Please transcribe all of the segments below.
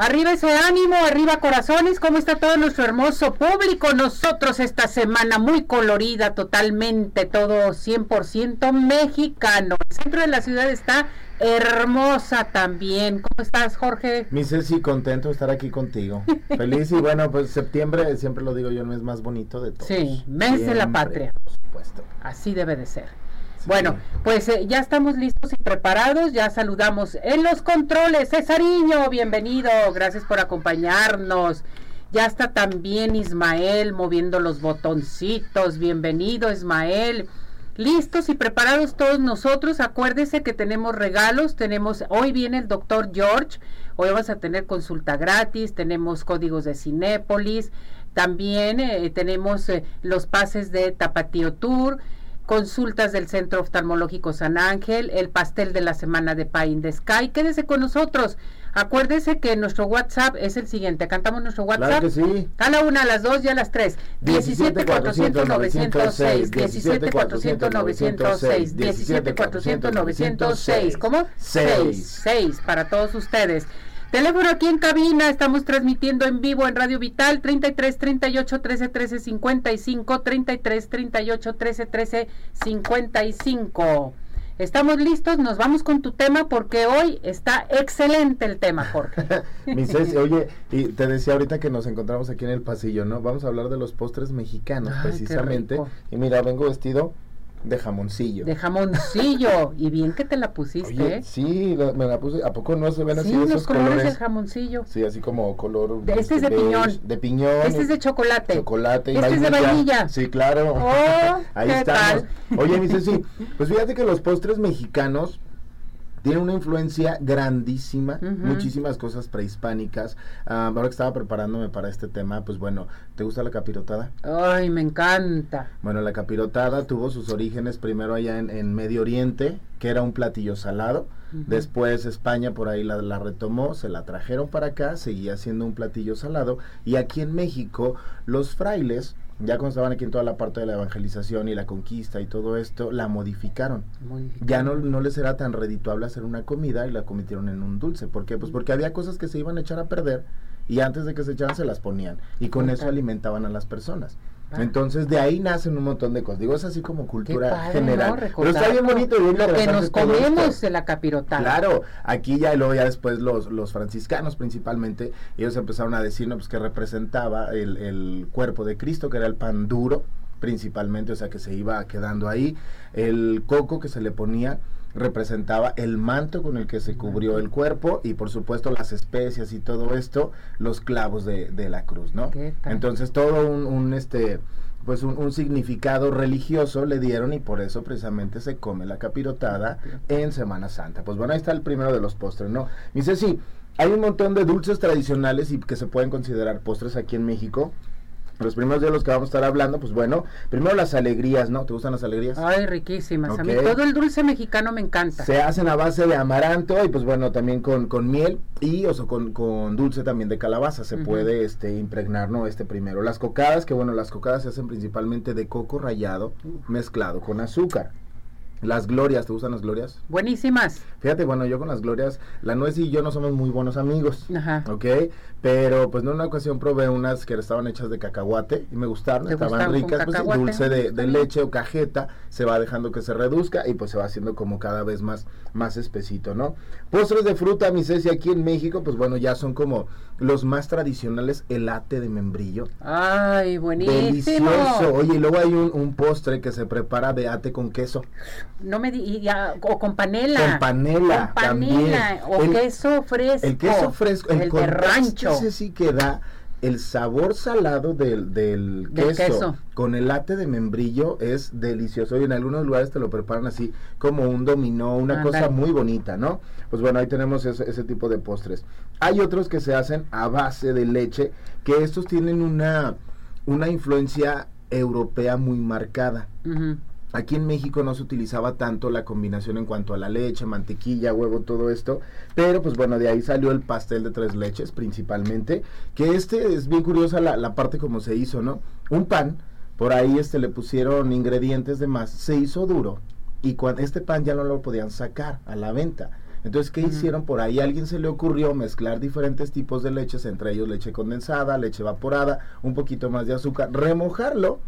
Arriba ese ánimo, arriba corazones, ¿cómo está todo nuestro hermoso público? Nosotros esta semana muy colorida, totalmente, todo 100% mexicano. El centro de la ciudad está hermosa también. ¿Cómo estás, Jorge? Mi Ceci, contento de estar aquí contigo. Feliz y bueno, pues septiembre, siempre lo digo yo, el mes más bonito de todos. Sí, mes de la patria. Por supuesto. Así debe de ser. Bueno, pues eh, ya estamos listos y preparados, ya saludamos en los controles. Cesariño, bienvenido, gracias por acompañarnos. Ya está también Ismael moviendo los botoncitos. Bienvenido, Ismael listos y preparados todos nosotros. Acuérdese que tenemos regalos, tenemos, hoy viene el doctor George, hoy vamos a tener consulta gratis, tenemos códigos de Cinépolis, también eh, tenemos eh, los pases de Tapatío Tour, consultas del Centro Oftalmológico San Ángel, el pastel de la semana de Pie in the Sky. Quédese con nosotros. Acuérdese que nuestro WhatsApp es el siguiente. Cantamos nuestro WhatsApp. Claro que sí. A la una, a las dos y a las tres. 17 400 906. 17 400 906. 17 400 906. ¿Cómo? 6. 6 para todos ustedes. Teléfono aquí en cabina, estamos transmitiendo en vivo en Radio Vital 33 38 13 13 55 33 38 13 13 55. Estamos listos, nos vamos con tu tema porque hoy está excelente el tema, Jorge. Mi Ceci, oye, y te decía ahorita que nos encontramos aquí en el pasillo, ¿no? Vamos a hablar de los postres mexicanos, Ay, precisamente. Y mira, vengo vestido de jamoncillo. De jamoncillo. y bien que te la pusiste, Oye, ¿eh? sí, la- me la puse. ¿A poco no se ven así Sí, esos los colores colores? del jamoncillo. Sí, así como color. De- este es de beige, piñón. De piñón. Este es de chocolate. chocolate y Este es de vainilla. Sí, claro. Oh, Ahí ¿qué estamos. tal? Oye, mi Ceci, pues fíjate que los postres mexicanos tienen una influencia grandísima, muchísimas cosas prehispánicas. Ah, ahora que estaba preparándome para este tema, pues bueno, ¿te gusta la capirotada? Ay, me encanta. Bueno, la capirotada tuvo sus orígenes primero allá en, en Medio Oriente, que era un platillo salado. Después España por ahí la, la retomó, se la trajeron para acá, seguía siendo un platillo salado. Y aquí en México, los frailes, ya cuando estaban aquí en toda la parte de la evangelización y la conquista y todo esto, la modificaron. Ya no, no les era tan redituable hacer una comida y la convirtieron en un dulce. ¿Por qué? Pues porque había cosas que se iban a echar a perder y antes de que se echaran se las ponían. Y con eso alimentaban a las personas. Ah. Entonces de ahí nacen un montón de cosas. Digo, es así como cultura padre, general. ¿no? Pero está bien bonito y bien Lo que nos comemos de la capirotada. Claro, aquí ya y luego ya después los, los franciscanos principalmente, ellos empezaron a decir, no, pues que representaba el, el cuerpo de Cristo, que era el pan duro principalmente, o sea que se iba quedando ahí, el coco que se le ponía representaba el manto con el que se cubrió el cuerpo y por supuesto las especias y todo esto, los clavos de, de la cruz, ¿no? Entonces todo un, un, este pues un, un significado religioso le dieron y por eso precisamente se come la capirotada en Semana Santa. Pues bueno, ahí está el primero de los postres, ¿no? Dice, sí, hay un montón de dulces tradicionales y que se pueden considerar postres aquí en México. Los primeros de los que vamos a estar hablando, pues bueno, primero las alegrías, ¿no? ¿Te gustan las alegrías? Ay, riquísimas. A mí todo el dulce mexicano me encanta. Se hacen a base de amaranto y pues bueno, también con, con miel y o sea, con, con dulce también de calabaza se puede este impregnar, ¿no? Este primero. Las cocadas, que bueno, las cocadas se hacen principalmente de coco rallado mezclado con azúcar. Las glorias, ¿te gustan las glorias? Buenísimas. Fíjate, bueno, yo con las glorias, la nuez y yo no somos muy buenos amigos. Ajá. ¿Ok? Pero pues en una ocasión probé unas que estaban hechas de cacahuate y me gustaron, ¿Te estaban ricas, pues dulce de, leche o cajeta, se va dejando que se reduzca y pues se va haciendo como cada vez más, más espesito, ¿no? Postres de fruta, mi Ceci, aquí en México, pues bueno, ya son como los más tradicionales, el ate de membrillo. Ay, buenísimo. Delicioso. Oye, y luego hay un, un postre que se prepara de ate con queso. No me di- ya, o con panela. Con panela. Con panela. también. O El- queso fresco. El queso fresco, El, de contraste ese sí que da el sabor salado del, del Del queso, queso. con el late de membrillo es delicioso. Y en algunos lugares te lo preparan así como un dominó, una cosa muy bonita, ¿no? Pues bueno, ahí tenemos ese, ese tipo de postres. Hay otros que se hacen a base de leche, que estos tienen una, una influencia europea muy marcada. Ujú. Aquí en México no se utilizaba tanto la combinación en cuanto a la leche, mantequilla, huevo, todo esto, pero pues bueno, de ahí salió el pastel de tres leches principalmente, que este es bien curiosa la, la parte como se hizo, ¿no? Un pan por ahí este le pusieron ingredientes de más, se hizo duro y cuando este pan ya no lo podían sacar a la venta. Entonces, ¿qué hicieron? Por ahí a alguien se le ocurrió mezclar diferentes tipos de leches, entre ellos leche condensada, leche evaporada, un poquito más de azúcar, remojarlo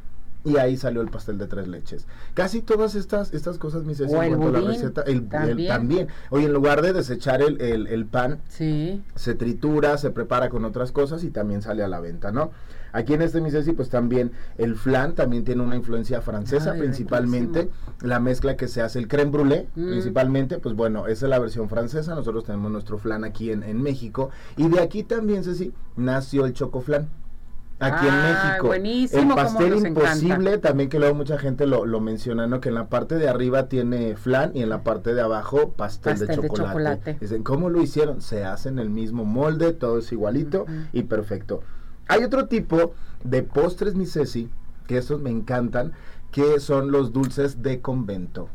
y ahí salió el pastel de tres leches. Casi todas estas estas cosas, mis O el en cuanto a la budín, receta, el, el- también. también. Oye, en lugar de desechar el, el- el pan, Sí. se tritura, se prepara con otras cosas y también sale a la venta, ¿no? Aquí en este Misesi, pues también el flan también tiene una influencia francesa Ay, principalmente. La mezcla que se hace, el creme brûlée Mm. principalmente, pues bueno, esa es la versión francesa. Nosotros tenemos nuestro flan aquí en, en México. Y de aquí también, Ceci, nació el chocoflan. Aquí en Ah, México. buenísimo, El pastel imposible, encanta. también que luego mucha gente lo, lo menciona, ¿no? Que en la parte de arriba tiene flan y en la parte de abajo pastel, Pastel de, de chocolate. Dicen, ¿cómo lo hicieron? Se hace en el mismo molde, todo es igualito y perfecto. Hay otro tipo de postres, mi Ceci, que esos me encantan, que son los dulces de convento.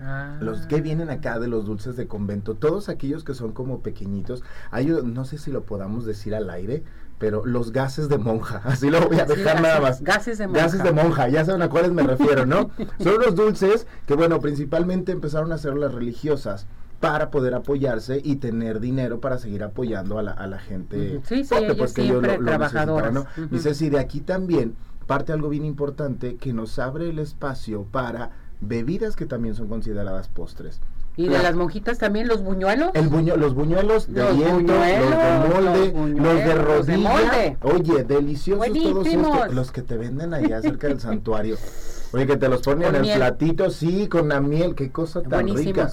Ah. Los que vienen acá de los dulces de convento, todos aquellos que son como pequeñitos, hay, no sé si lo podamos decir al aire, pero los gases de monja, así lo voy a Sí, dejar nada más. gases de monja. Gases de monja, ya saben a cuáles me refiero, ¿no? Son los dulces que, bueno, principalmente empezaron a hacer las religiosas para poder apoyarse y tener dinero para seguir apoyando a la, a la gente. Sí, sí, ellos pues, que siempre trabajadoras. necesitaban, ¿no? Ujú. Dice, sí, de aquí también parte algo bien importante que nos abre el espacio para bebidas que también son consideradas postres. Y de las monjitas también los buñuelos. El buño, los buñuelos de Los viento, buñuelos, los de molde, los de los de rodilla. molde. Oye, deliciosos todos estos, los que te venden allá cerca del santuario. Oye, que te los ponen en el miel. platito, sí, con la miel, qué cosa tan rica.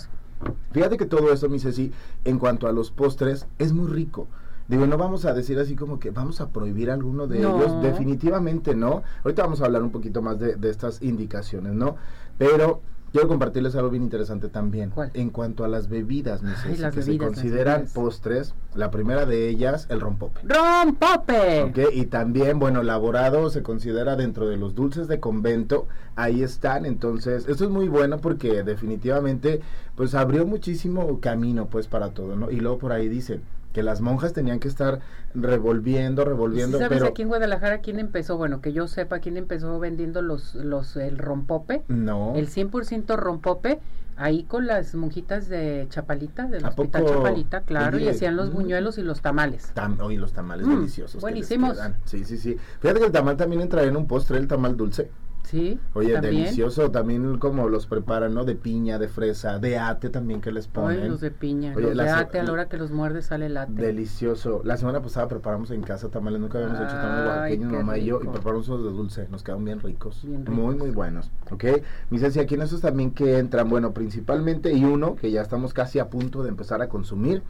Fíjate que todo eso, mi Ceci, en cuanto a los postres, es muy rico. Digo, no vamos a decir así como que vamos a prohibir alguno de No. ellos, definitivamente no. Ahorita vamos a hablar un poquito más de, de estas indicaciones, ¿no? Pero quiero compartirles algo bien interesante también. ¿Cuál? En cuanto a las bebidas, mi Ay, Ceci, las que se bebidas, consideran postres, la primera de ellas, el rompope. ¡Rompope! Ok, y también, bueno, elaborado se considera dentro de los dulces de convento, ahí están, entonces, esto es muy bueno porque definitivamente, pues abrió muchísimo camino, pues, para todo, ¿no? Y luego por ahí dicen que las monjas tenían que estar revolviendo, ¿Y revolviendo, sí sabes pero aquí en Guadalajara quién empezó? Bueno, que yo sepa quién empezó vendiendo los, los el rompope. no. El 100% rompope, ahí con las monjitas de Chapalita, del ¿A hospital poco? Chapalita, claro, y hacían los mm. buñuelos y los tamales. Tam- oye, los tamales Mm, deliciosos. buenísimos. Sí, sí, sí. Fíjate que el tamal también entraría en un postre, el tamal dulce. Sí, Oye, también. delicioso también como los preparan, ¿no? De piña, de fresa, de ate también que les ponen. Ay, los de piña, Oye, los de ate, a la hora que los muerdes sale el ate. Delicioso. La semana pasada preparamos en casa tamales, nunca habíamos hecho tamales oaxaqueños, mamá y yo, y rico. preparamos unos de dulce, nos quedaron bien ricos, Bien muy, ricos. muy buenos, ¿ok? Mi Ceci, aquí en esos también que entran, bueno, principalmente, y uno que ya estamos casi a punto de empezar a consumir,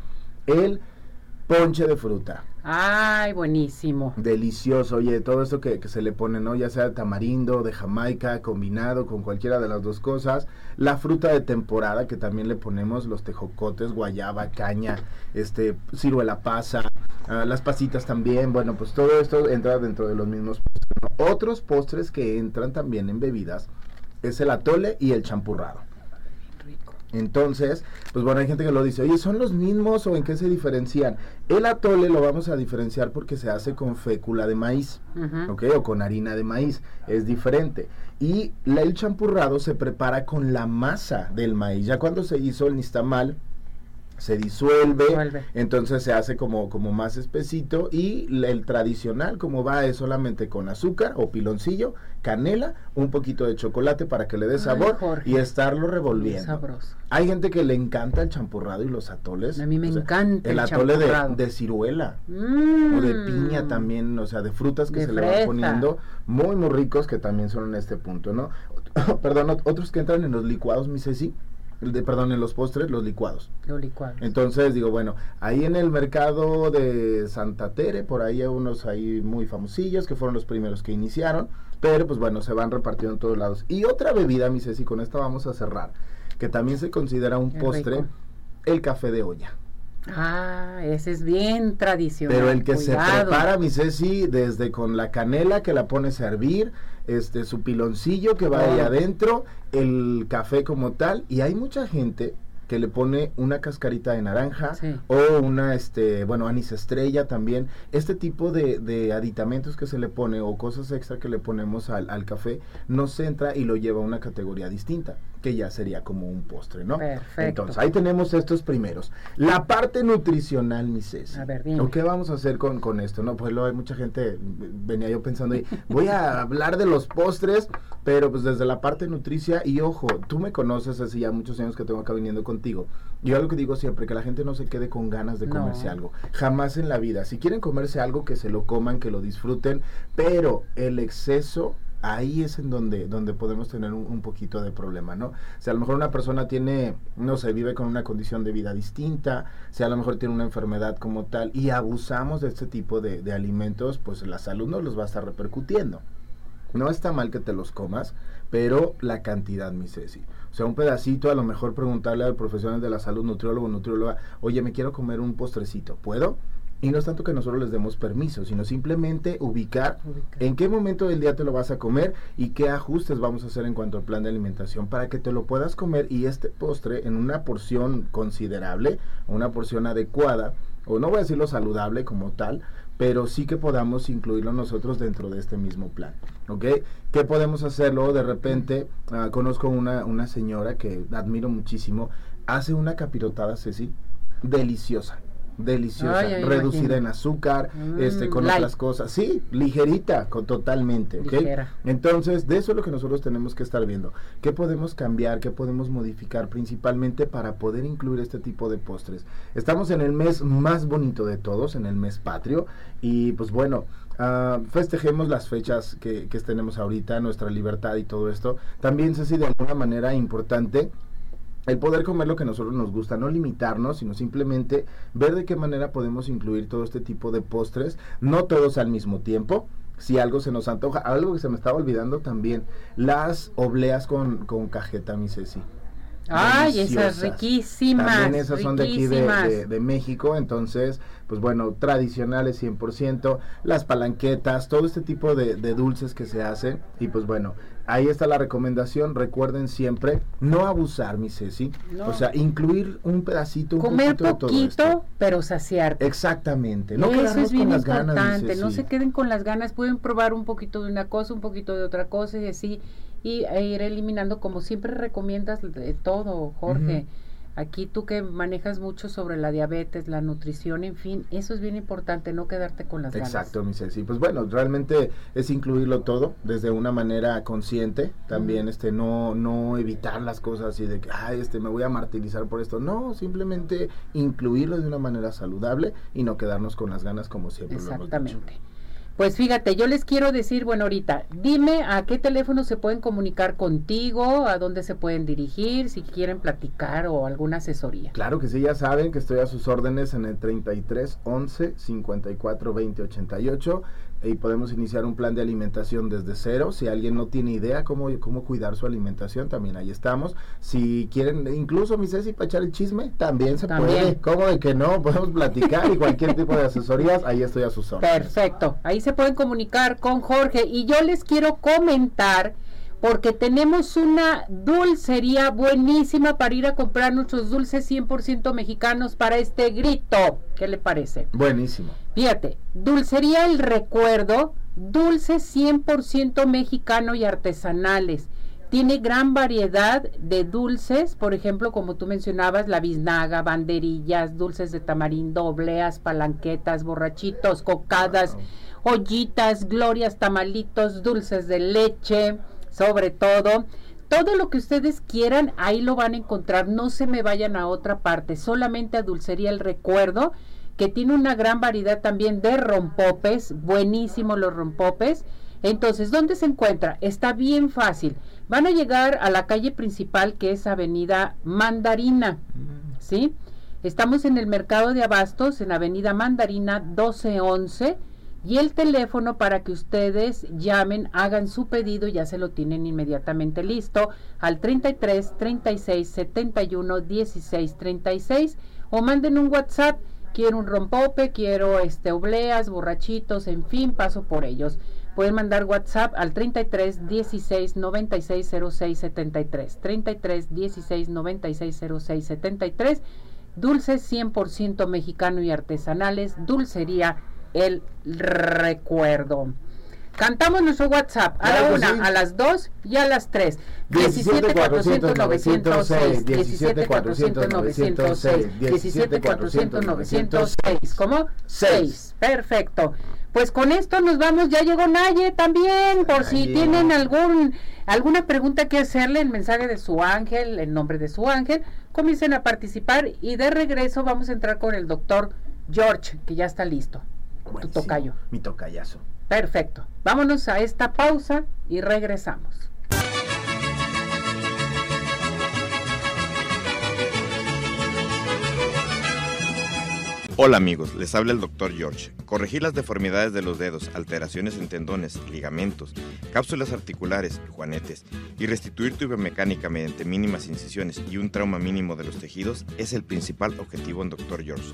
el ponche de fruta. Ay, buenísimo. Delicioso, oye, todo esto que, que se le pone, ¿no? Ya sea tamarindo, de Jamaica, combinado con cualquiera de las dos cosas. La fruta de temporada, que también le ponemos los tejocotes, guayaba, caña, este, ciruela pasa, ah, las pasitas también. Bueno, pues todo esto entra dentro de los mismos postres. ¿no? Otros postres que entran también en bebidas es el atole y el champurrado. Entonces, pues bueno, hay gente que lo dice, oye, ¿son los mismos o en qué se diferencian? El atole lo vamos a diferenciar porque se hace con fécula de maíz. ¿ok? O con harina de maíz, es diferente. Y la- el champurrado se prepara con la masa del maíz. Ya cuando se hizo el nistamal, se disuelve, entonces se hace como, como más espesito y el tradicional como va es solamente con azúcar o piloncillo, canela, un poquito de chocolate para que le dé sabor y estarlo revolviendo. sabroso. Hay gente que le encanta el champurrado y los atoles. A mí me o sea, encanta el el atole de, de ciruela Mm. o de piña también, o sea, de frutas que De se le van poniendo, muy muy ricos que también son en este punto, ¿no? Perdón, ot- otros que entran en los licuados, mi Ceci, de, perdón, en los postres, los licuados. Lo licuado. Entonces digo, bueno, ahí en el mercado de Santa Tere, por ahí hay unos ahí muy famosillos que fueron los primeros que iniciaron, pero pues bueno, se van repartiendo en todos lados. Y otra bebida, mi Ceci, con esta vamos a cerrar, que también se considera un postre, rico. el café de olla. Ah, ese es bien tradicional. Pero el que se prepara, mi Ceci, desde con la canela que la pones a hervir, este, su piloncillo que va ahí adentro, el café como tal, y hay mucha gente que le pone una cascarita de naranja o una, este, bueno, anís estrella también. Este tipo de, de, aditamentos que se le pone o cosas extra que le ponemos al, al café nos entra y lo lleva a una categoría distinta que ya sería como un postre, ¿no? Perfecto. Entonces, ahí tenemos estos primeros. La parte nutricional, mi Ceci. A ver, ¿Qué vamos a hacer con, con esto? No, pues lo hay mucha gente, venía yo pensando, y voy a hablar de los postres, pero pues desde la parte nutricia, y ojo, tú me conoces hace ya muchos años que tengo acá viniendo contigo. Yo algo que digo siempre, que la gente no se quede con ganas de comerse algo. Jamás en la vida. Si quieren comerse algo, que se lo coman, que lo disfruten, pero el exceso ahí es en donde, donde podemos tener un, poquito de problema, ¿no? Si a lo mejor una persona tiene, no sé, vive con una condición de vida distinta, si a lo mejor tiene una enfermedad como tal y abusamos de este tipo de, de alimentos, pues la salud nos los va a estar repercutiendo. No está mal que te los comas, pero la cantidad, mi Ceci. O sea, un pedacito, a lo mejor preguntarle al profesional de la salud, nutriólogo, nutrióloga, oye, me quiero comer un postrecito, ¿puedo? Y no es tanto que nosotros les demos permiso, sino simplemente ubicar, en qué momento del día te lo vas a comer y qué ajustes vamos a hacer en cuanto al plan de alimentación para que te lo puedas comer y este postre en una porción considerable, una porción adecuada, o no voy a decirlo saludable como tal, pero sí que podamos incluirlo nosotros dentro de este mismo plan. ¿Ok? ¿Qué podemos hacerlo? De repente, ah, conozco una, una señora que admiro muchísimo, hace una capirotada, Ceci, deliciosa deliciosa, reducida en azúcar, mm, este, con otras cosas. Sí, ligerita, con, totalmente, Entonces, de eso es lo que nosotros tenemos que estar viendo. ¿Qué podemos cambiar, qué podemos modificar principalmente para poder incluir este tipo de postres? Estamos en el mes más bonito de todos, en el mes patrio, y pues bueno, Uh, festejemos las fechas que, que, tenemos ahorita, nuestra libertad y todo esto. También, si de alguna manera importante el poder comer lo que a nosotros nos gusta, no limitarnos, sino simplemente ver de qué manera podemos incluir todo este tipo de postres, no todos al mismo tiempo. Si algo se nos antoja, algo que se me estaba olvidando también, las obleas con, con cajeta, mi Ceci. Ay, esas riquísimas. También esas son de aquí de, de, México, entonces, pues bueno, tradicionales 100%, las palanquetas, todo este tipo de, de, dulces que se hacen. Y pues bueno, ahí está la recomendación. Recuerden siempre no abusar, mi Ceci. O sea, incluir un pedacito, un Comer poquito, pero saciar. Exactamente. No Eso es bien importante. no se queden con las ganas. Pueden probar un poquito de una cosa, un poquito de otra cosa y así y e ir eliminando como siempre recomiendas de todo, Jorge. Aquí tú que manejas mucho sobre la diabetes, la nutrición, en fin, eso es bien importante, no quedarte con las ganas. Exacto, mi Ceci. Pues bueno, realmente es incluirlo todo desde una manera consciente, también este no no evitar las cosas y de que, ay, este me voy a martirizar por esto. No, simplemente incluirlo de una manera saludable y no quedarnos con las ganas como siempre Exactamente. Lo hemos dicho. Pues fíjate, yo les quiero decir, bueno, ahorita, dime a qué teléfono se pueden comunicar contigo, a dónde se pueden dirigir, si quieren platicar o alguna asesoría. Claro que sí, ya saben que estoy a sus órdenes en el 33 11 54 20 88 y podemos iniciar un plan de alimentación desde cero. Si alguien no tiene idea cómo, cómo cuidar su alimentación, también ahí estamos. Si quieren, incluso mi Ceci, para echar el chisme, también se puede. ¿Cómo de que no? Podemos platicar y cualquier tipo de asesorías, ahí estoy a sus órdenes. Perfecto, ahí se pueden comunicar con Jorge. Y yo les quiero comentar porque tenemos una dulcería buenísima para ir a comprar nuestros dulces 100% mexicanos para este grito. ¿Qué le parece? Buenísimo. Fíjate, dulcería El Recuerdo, dulces 100% mexicano y artesanales. Tiene gran variedad de dulces, por ejemplo, como tú mencionabas, la biznaga, banderillas, dulces de tamarindo, obleas, palanquetas, borrachitos, cocadas, ollitas, glorias, tamalitos, dulces de leche, sobre todo. Todo lo que ustedes quieran, ahí lo van a encontrar. No se me vayan a otra parte, solamente a Dulcería El Recuerdo, que tiene una gran variedad también de rompopes, buenísimos los rompopes. Entonces, ¿dónde se encuentra? Está bien fácil. Van a llegar a la calle principal que es Avenida Mandarina, ¿sí? Estamos en el mercado de abastos, en Avenida Mandarina 1211 y el teléfono para que ustedes llamen, hagan su pedido, ya se lo tienen inmediatamente listo al 33 36 71 16 36 o manden un WhatsApp, quiero un rompope, quiero este obleas, borrachitos, en fin, paso por ellos. pueden mandar WhatsApp al 33 16 96 06 73. 33 16 96 06 73. Dulces 100% mexicano y artesanales. Dulcería El Recuerdo. Cantamos nuestro WhatsApp a la una, a las dos y a las tres. 17 400 906, 17 400 906, 17 400 906. ¿Cómo? 6. Perfecto. Pues con esto nos vamos, ya llegó Naye también, por si tienen algún alguna pregunta que hacerle, el mensaje de su ángel, el nombre de su ángel, comiencen a participar y de regreso vamos a entrar con el doctor George, que ya está listo. Tu tocayo. Mi tocayazo. Perfecto. Vámonos a esta pausa y regresamos. Hola amigos, les habla el Dr. George. Corregir las deformidades de los dedos, alteraciones en tendones, ligamentos, cápsulas articulares, juanetes y restituir tu biomecánica mediante mínimas incisiones y un trauma mínimo de los tejidos es el principal objetivo en Dr. George.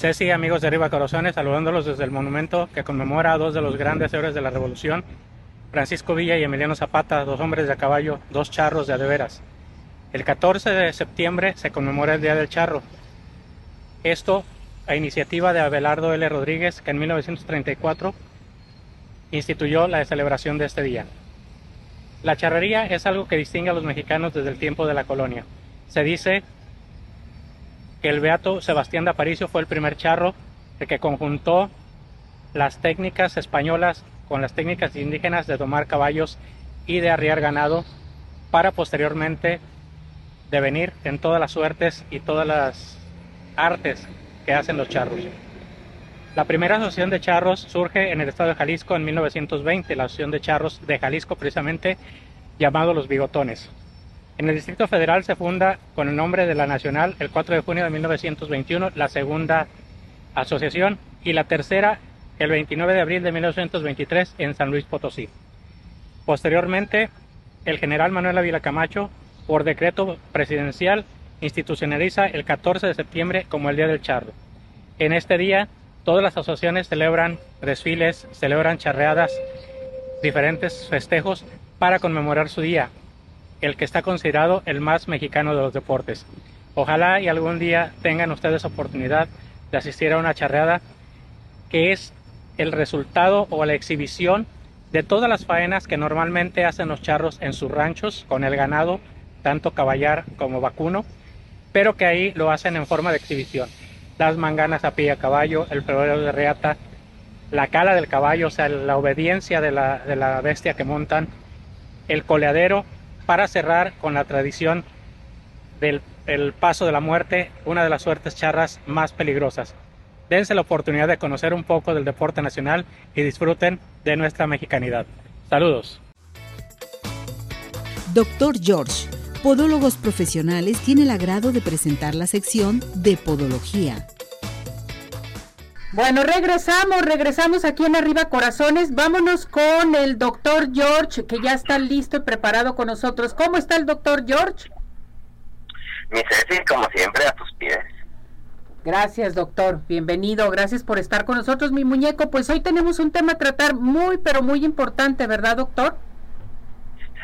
Ceci, amigos de Arriba Corazones, saludándolos desde el monumento que conmemora a dos de los grandes héroes de la Revolución, Francisco Villa y Emiliano Zapata, dos hombres de caballo, dos charros de adeveras. El 14 de septiembre se conmemora el Día del Charro. Esto a iniciativa de Abelardo L. Rodríguez, que en 1934 instituyó la celebración de este día. La charrería es algo que distingue a los mexicanos desde el tiempo de la colonia. Se dice que el beato Sebastián de Aparicio fue el primer charro el que conjuntó las técnicas españolas con las técnicas indígenas de domar caballos y de arriar ganado para posteriormente devenir en todas las suertes y todas las artes que hacen los charros. La primera asociación de charros surge en el estado de Jalisco en 1920, la asociación de charros de Jalisco precisamente llamado los bigotones. En el Distrito Federal se funda con el nombre de la Nacional el 4 de junio de 1921 la segunda asociación y la tercera el 29 de abril de 1923 en San Luis Potosí. Posteriormente, el general Manuel Ávila Camacho, por decreto presidencial, institucionaliza el 14 de septiembre como el Día del Charro. En este día, todas las asociaciones celebran desfiles, celebran charreadas, diferentes festejos para conmemorar su día, el que está considerado el más mexicano de los deportes. Ojalá y algún día tengan ustedes oportunidad de asistir a una charreada que es el resultado o la exhibición de todas las faenas que normalmente hacen los charros en sus ranchos con el ganado, tanto caballar como vacuno, pero que ahí lo hacen en forma de exhibición. Las manganas a pie a caballo, el febrero de reata, la cala del caballo, o sea, la obediencia de la, de la bestia que montan, el coleadero para cerrar con la tradición del paso de la muerte, una de las suertes charras más peligrosas. dense la oportunidad de conocer un poco del deporte nacional y disfruten de nuestra mexicanidad. Saludos. Doctor George, Podólogos Profesionales, tiene el agrado de presentar la sección de Podología. Bueno, regresamos, regresamos aquí en Arriba Corazones. Vámonos con el doctor George, que ya está listo y preparado con nosotros. ¿Cómo está el doctor George? Mi Ceci, como siempre, a tus pies. Gracias, doctor. Bienvenido. Gracias por estar con nosotros, mi muñeco. Pues hoy tenemos un tema a tratar muy, pero muy importante, ¿verdad, doctor?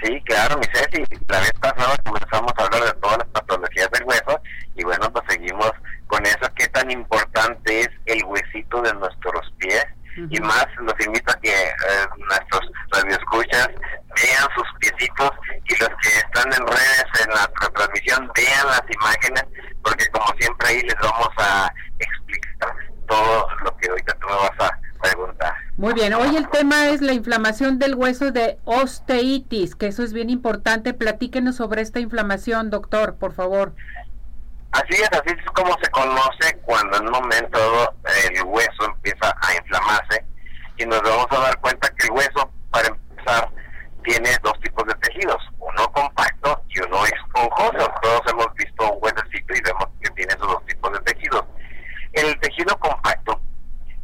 Sí, claro, mi Ceci. La vez pasada comenzamos a hablar de todas las patologías del hueso y bueno, pues seguimos con eso, qué tan importante es el huesito de nuestros pies. Y más los invito a que eh, nuestros radioescuchas vean sus piecitos y los que están en redes en la transmisión vean las imágenes, porque como siempre ahí les vamos a explicar todo lo que ahorita tú me vas a preguntar. Muy bien, hoy el tema es la inflamación del hueso de osteitis, que eso es bien importante. Platíquenos sobre esta inflamación, doctor, por favor. Así es, así es como se conoce cuando en un momento el hueso empieza a inflamarse y nos vamos a dar cuenta que el hueso, para empezar, tiene dos tipos de tejidos, uno compacto y uno esponjoso. Todos hemos visto un huesecito y vemos que tiene esos dos tipos de tejidos. El tejido compacto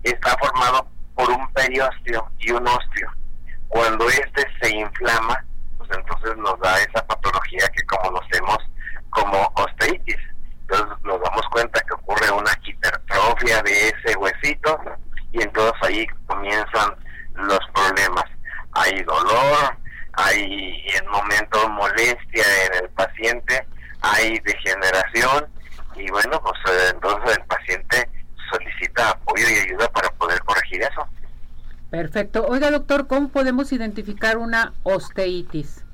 está formado por un periósteo y un osteo. Cuando este se inflama, pues entonces nos da esa patología que como osteitis entonces nos damos cuenta que ocurre una hipertrofia de ese huesito y entonces ahí comienzan los problemas. Hay dolor, hay en momentos molestia en el paciente, hay degeneración y bueno, pues eh, entonces el paciente solicita apoyo y ayuda para poder corregir eso. Perfecto. Oiga, doctor, ¿cómo podemos identificar una osteitis?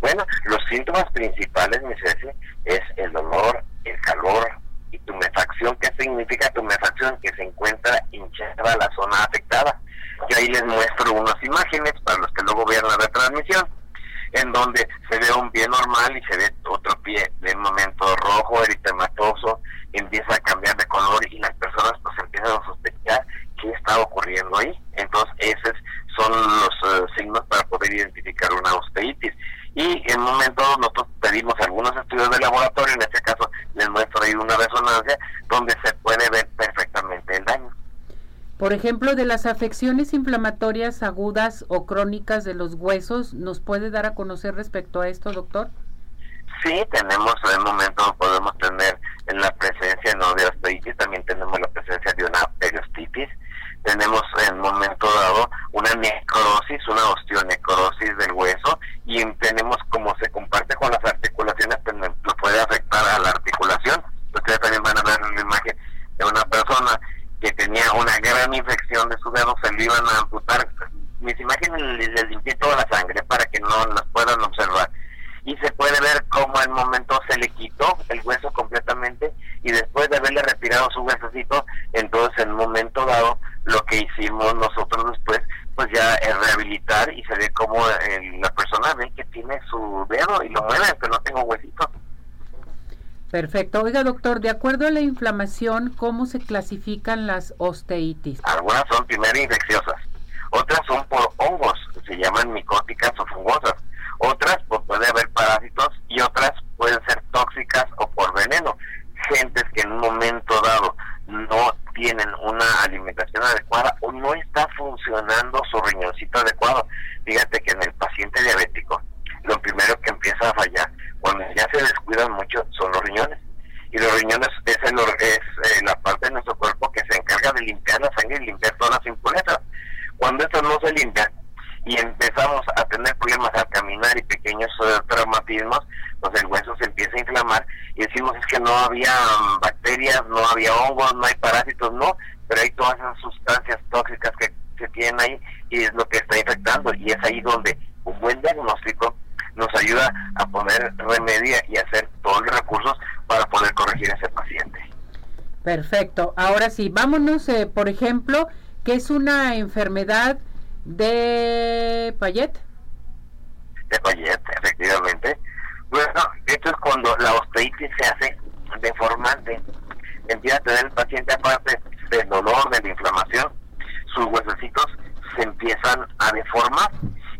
Bueno, los síntomas principales, mi Ceci, es el dolor, el calor y tumefacción. ¿Qué significa tumefacción? Que se encuentra hinchada la zona afectada. Y ahí les muestro unas imágenes para los que luego vean la retransmisión, en donde se ve un pie normal y se ve otro pie de momento rojo, eritematoso, empieza a cambiar de color y las personas pues empiezan a sospechar qué está ocurriendo ahí. Entonces, esos son los eh, signos para poder identificar una osteitis y en un momento nosotros pedimos algunos estudios de laboratorio, en este caso les muestro ahí una resonancia donde se puede ver perfectamente el daño. Por ejemplo, de las afecciones inflamatorias agudas o crónicas de los huesos, ¿nos puede dar a conocer respecto a esto, doctor? Sí, tenemos en el momento, podemos tener en la presencia no de osteitis, también tenemos la presencia de una periostitis, tenemos en momento dado una necrosis, una osteonecrosis del hueso y tenemos como se comparte con las articulaciones, pues puede afectar a la articulación. Ustedes también van a ver una imagen de una persona que tenía una gran infección de su dedo, se le iban a amputar. Mis imágenes les limpié toda la sangre para que no las puedan observar y se puede ver cómo en momento se le quitó el hueso completamente y después de haberle retirado su entonces en un momento dado lo que hicimos nosotros después pues ya es rehabilitar y se ve como la persona ve que tiene su dedo y lo mueve pero no tengo huesito. Perfecto. Oiga, doctor, de acuerdo a la inflamación, ¿cómo se clasifican las osteitis? Algunas son primero infecciosas, otras son por hongos, se llaman micóticas o fungosas otras pues puede haber parásitos y otras pueden ser tóxicas o por veneno. Gentes que en un momento dado no tienen una alimentación adecuada o no está funcionando su riñoncito adecuado. Fíjate que en el paciente diabético lo primero que empieza a fallar cuando ya se descuidan mucho son los riñones. Y los riñones es, el, es eh, la parte de nuestro cuerpo que se encarga de limpiar la sangre y limpiar todas las impurezas. Cuando esto no se limpia, y empezamos a tener problemas al caminar y pequeños eh, traumatismos, pues el hueso se empieza a inflamar y decimos es que no había mm, bacterias, no había hongos, no hay parásitos, no, pero hay todas esas sustancias tóxicas que se tienen ahí y es lo que está infectando y es ahí donde un buen diagnóstico nos ayuda a poner remedio y hacer todos los recursos para poder corregir a ese paciente. Perfecto. Ahora sí, vámonos, eh, por ejemplo, que es una enfermedad de Payet. De Payet, efectivamente. Bueno, esto es cuando la osteitis se hace deformante. empieza a tener el paciente aparte del dolor, de la inflamación, sus huesecitos se empiezan a deformar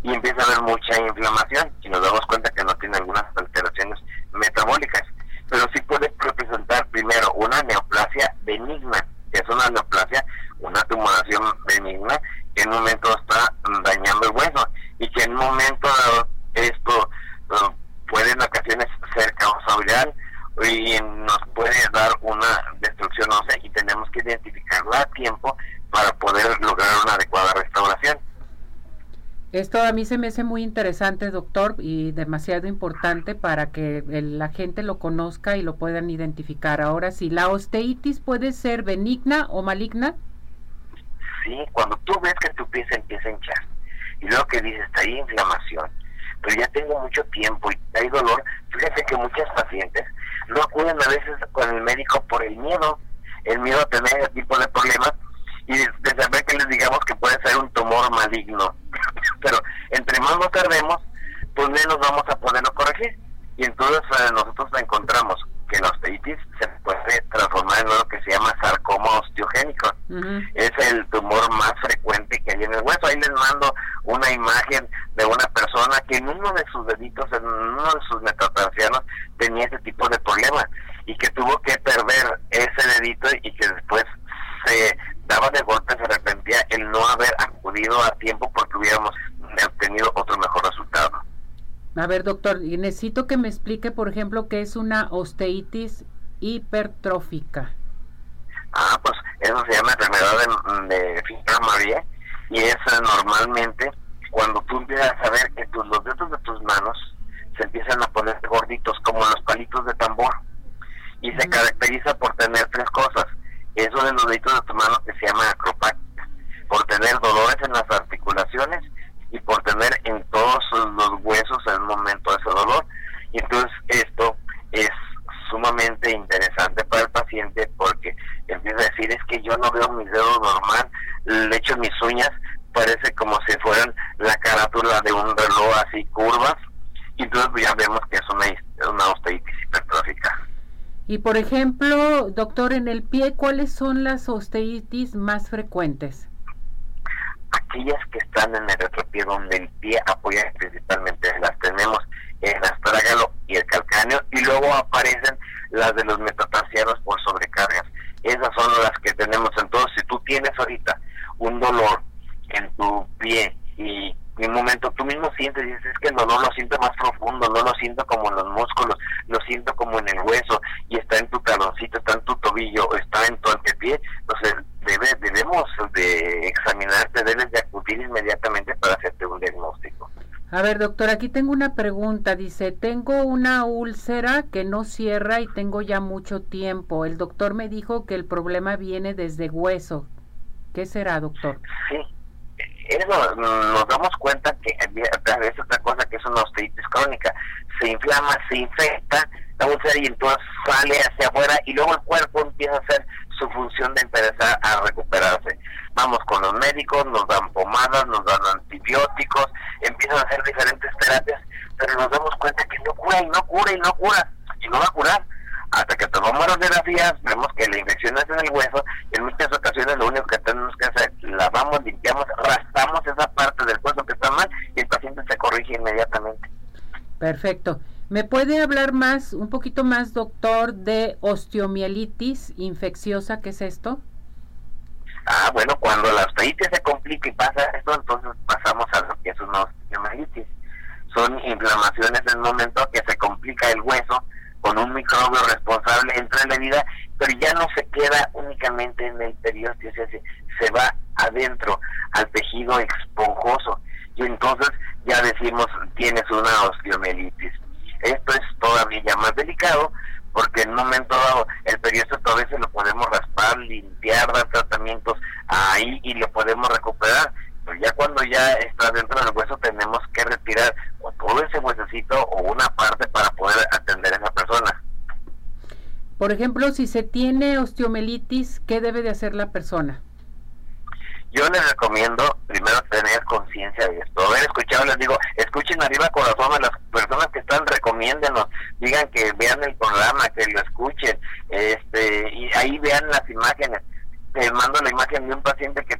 y empieza a haber mucha inflamación y nos damos cuenta que no tiene algunas alteraciones metabólicas, pero sí puede representar primero una neoplasia benigna, que es una neoplasia, una tumoración benigna que en un momento está dañando el hueso y que en un momento esto uh, puede en ocasiones ser causal y nos puede dar una destrucción ósea y tenemos que identificarla a tiempo para poder lograr una adecuada restauración. Esto a mí se me hace muy interesante, doctor, y demasiado importante para que la gente lo conozca y lo puedan identificar. Ahora, si la osteitis puede ser benigna o maligna. Sí, cuando tú ves que tu pieza empieza a hinchar y luego que dices, está ahí inflamación, pero ya tengo mucho tiempo y hay dolor, fíjate que muchas pacientes no acuden a veces con el médico por el miedo, el miedo a tener ese tipo de problemas y de, saber que les digamos que puede ser un tumor maligno. Pero entre más nos tardemos, pues menos vamos a poderlo corregir. Y entonces eh, nosotros encontramos que la osteitis se puede transformar en lo que se llama sarcoma osteogénico. Es el tumor más frecuente que hay en el hueso. Ahí les mando una imagen de una persona que en uno de sus deditos, en uno de sus metatarsianos, tenía ese tipo de problema y que tuvo que perder ese dedito y que después se daba de golpe, se arrepentía el no haber acudido a tiempo porque hubiéramos obtenido otro mejor resultado. A ver, doctor, necesito que me explique, por ejemplo, qué es una osteitis hipertrófica. Ah, pues eso se llama enfermedad de, de María y es eh, normalmente cuando tú empiezas a ver que tus, los dedos de tus manos se empiezan a poner gorditos como los palitos de tambor y se caracteriza por tener tres cosas es uno de los deditos de tu mano que se llama acropática, por tener dolores en las articulaciones y por tener en todos los huesos en el momento de ese dolor. Y entonces esto es sumamente interesante para el paciente porque empieza a decir es que yo no veo mis dedos normal, le echo mis uñas, parece como si fueran la carátula de un reloj así curvas, y entonces ya vemos que es una, una osteitis hipertrófica. Y por ejemplo, doctor, en el pie, ¿cuáles son las osteitis más frecuentes? Aquellas que están en el retropié donde el pie apoya principalmente, las tenemos en el astrágalo y el calcáneo, y luego aparecen las de los metatarsianos por sobrecargas. Esas son las que tenemos. Entonces, si tú tienes ahorita un dolor en tu pie y en un momento tú mismo sientes, dices, es que no, no lo siento más profundo, no lo siento como en los músculos, lo siento como en el hueso y está en tu taloncito, está en tu tobillo, está en tu antepié, entonces debe, debemos de examinarte, debes de acudir inmediatamente para hacerte un diagnóstico. A ver, doctor, aquí tengo una pregunta. Dice, tengo una úlcera que no cierra y tengo ya mucho tiempo. El doctor me dijo que el problema viene desde hueso. ¿Qué será, doctor? Sí, eso nos damos cuenta que es otra cosa que es una osteitis crónica. Se inflama, se infecta la úlcera y entonces sale hacia afuera y luego el cuerpo empieza a hacer su función de empezar a recuperarse. Vamos con los médicos, nos dan pomadas, nos dan antibióticos, empiezan a hacer diferentes terapias, pero nos damos cuenta que no cura y no cura y no cura y no va a curar hasta que tomamos radiografías, vemos que la infección es en el hueso y en muchas ocasiones lo único que tenemos que hacer, lavamos, limpiamos, raspamos esa parte del hueso que está mal y el paciente se corrige inmediatamente. Perfecto. ¿Me puede hablar más, un poquito más, doctor, de osteomielitis infecciosa? ¿Qué es esto? Ah, bueno, cuando la osteitis se complica y pasa esto, entonces pasamos a lo que es una osteomielitis. Son inflamaciones en el momento que se complica el hueso, con un microbio responsable entra en la vida, pero ya no se queda únicamente en el periósteo, se, se va adentro al tejido esponjoso y entonces ya decimos tienes una osteomielitis. Esto es todavía más delicado porque en un momento dado el periósteo todavía se lo podemos raspar, limpiar, dar tratamientos ahí y lo podemos recuperar. Pero ya cuando ya está dentro del hueso tenemos que retirar o todo ese huesecito o una parte para poder atender a esa persona. Por ejemplo, si se tiene osteomelitis, ¿qué debe de hacer la persona? Yo les recomiendo primero tener conciencia de esto. Haber escuchado, les digo, escuchen arriba corazón a las personas que están, recomiéndenos, digan que vean el programa, que lo escuchen, este, y ahí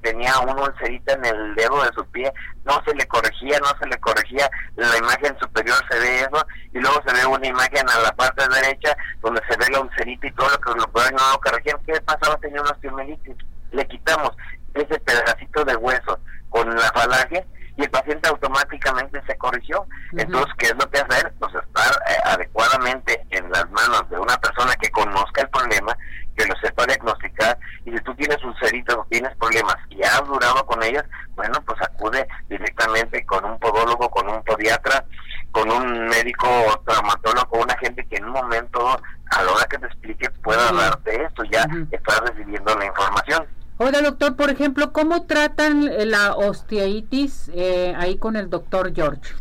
tenía una ulcerita en el dedo de su pie, no se le corregía, no se le corregía, la imagen superior se ve eso, y luego se ve una imagen a la parte derecha donde se ve la ulcerita y todo lo que lo no lo corregían. ¿Qué pasaba? Tenía una osteomelitis. Le quitamos ese pedacito de hueso con la falange y el paciente automáticamente se corrigió. Entonces, ¿qué es lo que hacer? Pues estar eh, adecuadamente en las manos de una persona que conozca el problema, que lo sepa diagnosticar, y si tú tienes ulceritas o tienes problemas y has durado con ellas, bueno, pues acude directamente con un podólogo, con un podiatra, con un médico traumatólogo, una gente que en un momento, a la hora que te explique, pueda darte esto, ya estás recibiendo la información. Oiga, doctor, por ejemplo, ¿cómo tratan la osteitis eh, ahí con el doctor George?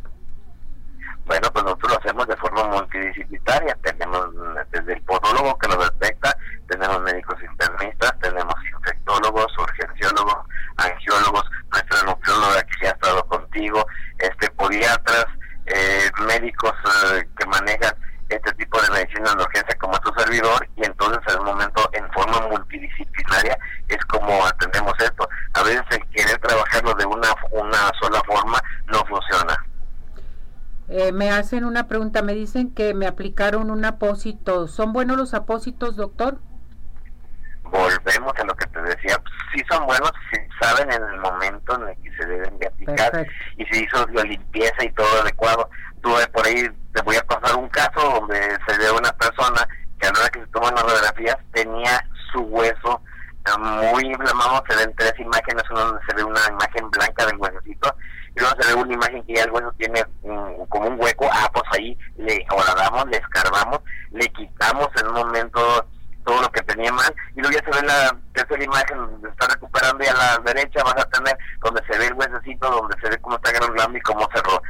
Bueno, pues nosotros lo hacemos de forma multidisciplinaria. Tenemos desde el podólogo que lo detecta, tenemos médicos internistas, tenemos infectólogos, urgenciólogos, angiólogos, nuestra nutrióloga que ya ha estado contigo, este podiatras, eh, médicos que manejan este tipo de medicina de urgencia como tu servidor y entonces en un momento en forma multidisciplinaria es como atendemos esto. A veces el querer trabajarlo de una, una sola forma no funciona. Eh, me hacen una pregunta, me dicen que me aplicaron un apósito. ¿Son buenos los apósitos, doctor? Volvemos a lo que te decía, sí son buenos si saben en el momento en el que se deben de aplicar y si hizo la limpieza y todo adecuado. Tuve por ahí, te voy a pasar un caso donde se ve una persona que a la hora que se toman las radiografías tenía su hueso muy inflamado, se ven tres imágenes, una donde se ve una imagen blanca del huesecito luego se ve una imagen que ya el hueso tiene como un hueco, ah, pues ahí le horadamos, le escarbamos, le quitamos en un momento todo lo que tenía mal y luego ya se ve la tercera imagen donde está recuperando y a la derecha vas a tener donde se ve el huesecito, donde se ve cómo está granulando y cómo cerró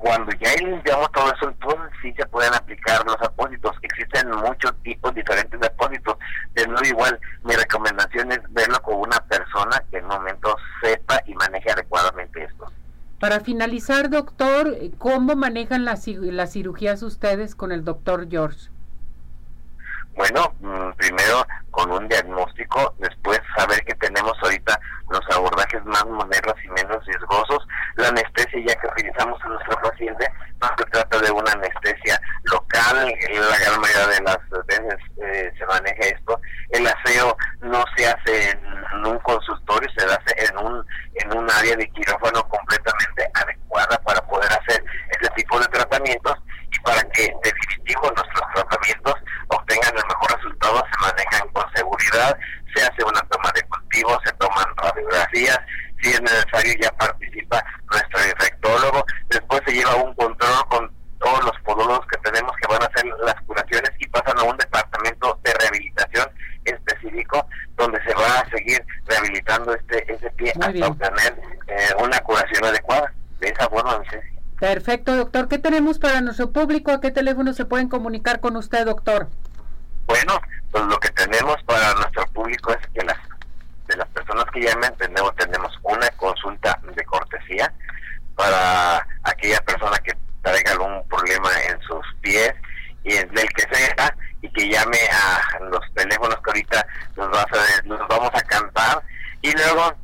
cuando ya limpiamos todo eso, entonces sí se pueden aplicar los apósitos. Existen muchos tipos diferentes de apósitos. De nuevo, igual, mi recomendación es verlo con una persona que en un momento sepa y maneje. Para finalizar, doctor, ¿cómo manejan las, las cirugías ustedes con el doctor George? Bueno, mm, primero con un diagnóstico, después saber que tenemos ahorita los abordajes más modernos y menos riesgosos. La anestesia ya que utilizamos en nuestro paciente no se trata de una anestesia local, la gran mayoría de las veces eh, se maneja esto. El aseo no se hace en, un consultorio, se hace en un, en un área de quirófano completamente adecuada para poder hacer este tipo de tratamientos y para que definitivo nuestros tratamientos obtengan el mejor resultado, se manejan con seguridad, se hace una toma de cultivo, se toman radiografías, si es necesario ya participa nuestro infectólogo, después se lleva un control con todos los podólogos que tenemos que van a hacer las curaciones y pasan a un departamento de rehabilitación específico donde se va a seguir rehabilitando hasta obtener eh, una curación adecuada. De esa forma, sé Perfecto, doctor. ¿Qué tenemos para nuestro público? ¿A qué teléfono se pueden comunicar con usted, doctor? Bueno, pues lo que tenemos para nuestro público es que las de las personas que llamen tenemos tenemos una consulta de cortesía para aquella persona que traiga algún problema en sus pies y en el que sea y que llame a los teléfonos que ahorita nos, nos vamos a cantar y luego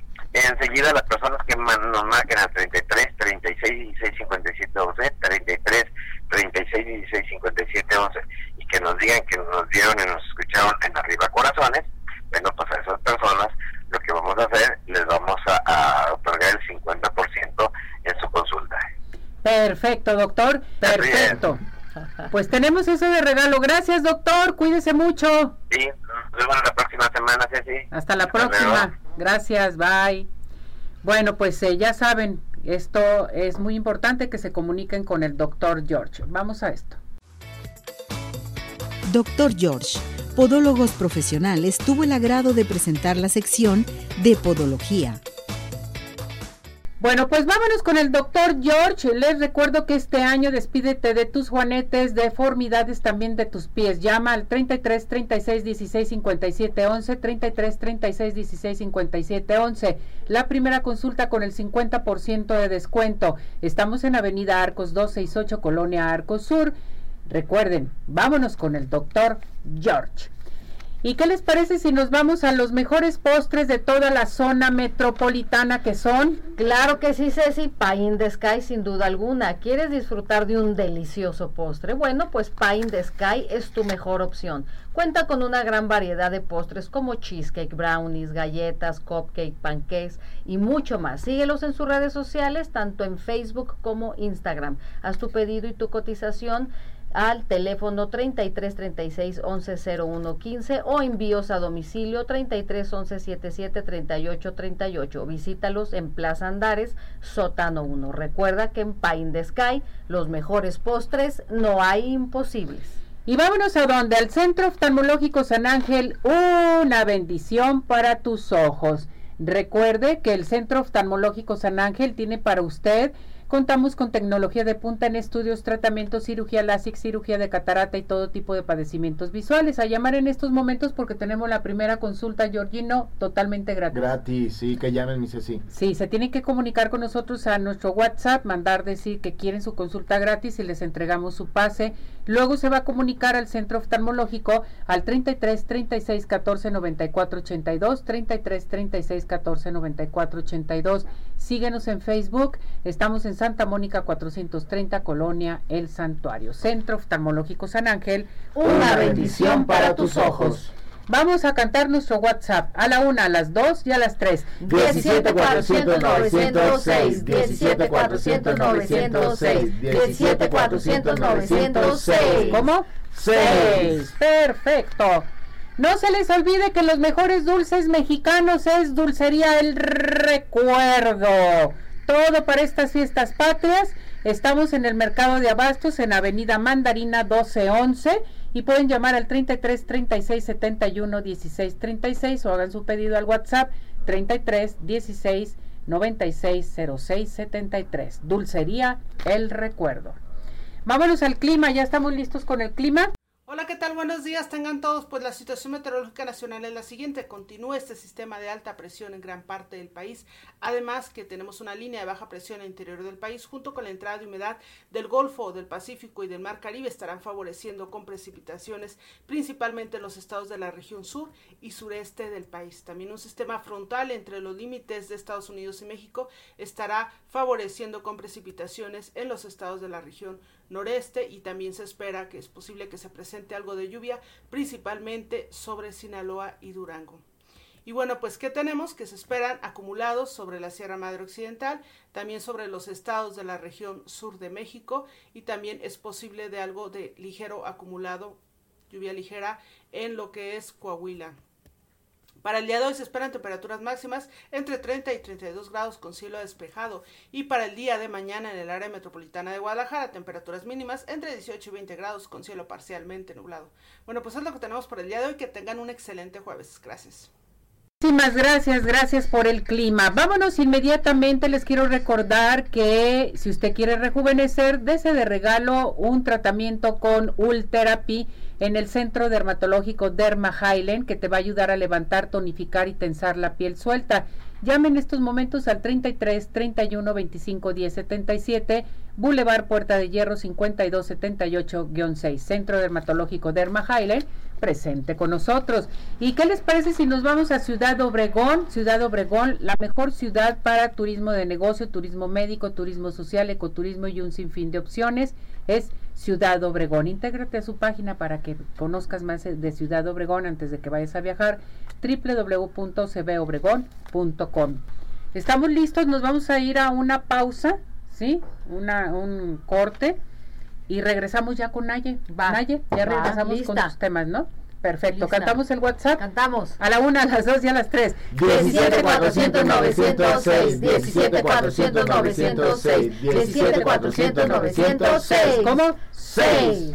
enseguida las personas que nos marquen al 33 36 16 57 11 33 36 16 57 11 y que nos digan que nos dieron y nos escucharon en arriba corazones bueno pues a esas personas lo que vamos a hacer les vamos a, otorgar el 50% en su consulta perfecto doctor perfecto pues tenemos eso de regalo. Gracias, doctor. Cuídese mucho. Sí, nos vemos la próxima semana, Ceci. Hasta la próxima. Gracias, bye. Bueno, pues eh, ya saben, esto es muy importante que se comuniquen con el doctor George. Vamos a esto. Doctor George, Podólogos Profesionales, tuvo el agrado de presentar la sección de Podología bueno, pues vámonos con el doctor George. Les recuerdo que este año despídete de tus juanetes, deformidades también de tus pies. Llama al 33 36 16 57 11, 33 36 16 57 11. La primera consulta con el 50% de descuento. Estamos en Avenida Arcos 268, Colonia Arcos Sur. Recuerden, vámonos con el doctor George. ¿Y qué les parece si nos vamos a los mejores postres de toda la zona metropolitana que son? Claro que sí, Ceci, Pie in the Sky sin duda alguna. ¿Quieres disfrutar de un delicioso postre? Bueno, pues Pie in the Sky es tu mejor opción. Cuenta con una gran variedad de postres como cheesecake, brownies, galletas, cupcake, pancakes y mucho más. Síguelos en sus redes sociales, tanto en Facebook como Instagram. Haz tu pedido y tu cotización al teléfono 33 36 11 01 15 o envíos a domicilio 33 11 77 38 38. Visítalos en Plaza Andares, Sótano 1. Recuerda que en Pine the Sky los mejores postres no hay imposibles. Y vámonos a donde, al Centro Oftalmológico San Ángel, una bendición para tus ojos. Recuerde que el Centro Oftalmológico San Ángel tiene para usted Contamos con tecnología de punta en estudios, tratamientos, cirugía láser, cirugía de catarata y todo tipo de padecimientos visuales. A llamar en estos momentos porque tenemos la primera consulta, Georgino, totalmente gratis. Gratis, sí, que llamen, mi sí. Sí, se tienen que comunicar con nosotros a nuestro WhatsApp, mandar decir que quieren su consulta gratis y les entregamos su pase. Luego se va a comunicar al centro oftalmológico al 33 36 14 94 82, 33 36 14 94 82. Síguenos en Facebook, estamos en Santa Mónica 430, Colonia El Santuario. Centro Oftalmológico San Ángel, una bendición para tus ojos. Vamos a cantar nuestro WhatsApp a la una, a las dos y a las tres. 17 400 906 17 400 906 17 400 906 ¿Cómo? 6. Perfecto. No se les olvide que los mejores dulces mexicanos es Dulcería El Recuerdo todo para estas fiestas patrias. Estamos en el mercado de abastos en Avenida Mandarina 1211 y pueden llamar al 33 36 71 16 36 o hagan su pedido al WhatsApp 33 16 96 06 73. Dulcería El Recuerdo. Vámonos al clima, ya estamos listos con el clima. Hola, ¿qué tal? Buenos días, tengan todos. Pues la situación meteorológica nacional es la siguiente. Continúa este sistema de alta presión en gran parte del país. Además que tenemos una línea de baja presión el interior del país junto con la entrada de humedad del Golfo, del Pacífico y del Mar Caribe estarán favoreciendo con precipitaciones principalmente en los estados de la región sur y sureste del país. También un sistema frontal entre los límites de Estados Unidos y México estará favoreciendo con precipitaciones en los estados de la región noreste y también se espera que es posible que se presente algo de lluvia, principalmente sobre Sinaloa y Durango. Y bueno, pues ¿qué tenemos? Que se esperan acumulados sobre la Sierra Madre Occidental, también sobre los estados de la región sur de México y también es posible de algo de ligero acumulado, lluvia ligera en lo que es Coahuila. Para el día de hoy se esperan temperaturas máximas entre 30 y 32 grados con cielo despejado y para el día de mañana en el área metropolitana de Guadalajara temperaturas mínimas entre 18 y 20 grados con cielo parcialmente nublado. Bueno, pues es lo que tenemos por el día de hoy. Que tengan un excelente jueves. Gracias. Muchísimas gracias, gracias por el clima. Vámonos inmediatamente. Les quiero recordar que si usted quiere rejuvenecer, dese de regalo un tratamiento con Ultherapy en el Centro Dermatológico Derma Highland que te va a ayudar a levantar, tonificar y tensar la piel suelta. Llame en estos momentos al 33 31 25 10 77, Boulevard Puerta de Hierro 52 78-6, Centro Dermatológico Derma Highland, presente con nosotros. ¿Y qué les parece si nos vamos a Ciudad Obregón? Ciudad Obregón, la mejor ciudad para turismo de negocio, turismo médico, turismo social, ecoturismo y un sinfín de opciones es Ciudad Obregón. Intégrate a su página para que conozcas más de Ciudad Obregón antes de que vayas a viajar www.cbobregón.com. Estamos listos, nos vamos a ir a una pausa, ¿sí? Una, un corte y regresamos ya con Naye. Naye, ya regresamos con los temas, ¿no? Perfecto. ¿Cantamos el WhatsApp? Cantamos. A la una, a las dos y a las tres. 17 400 906. 17 400 906. 17 400 906. ¿Cómo? 6.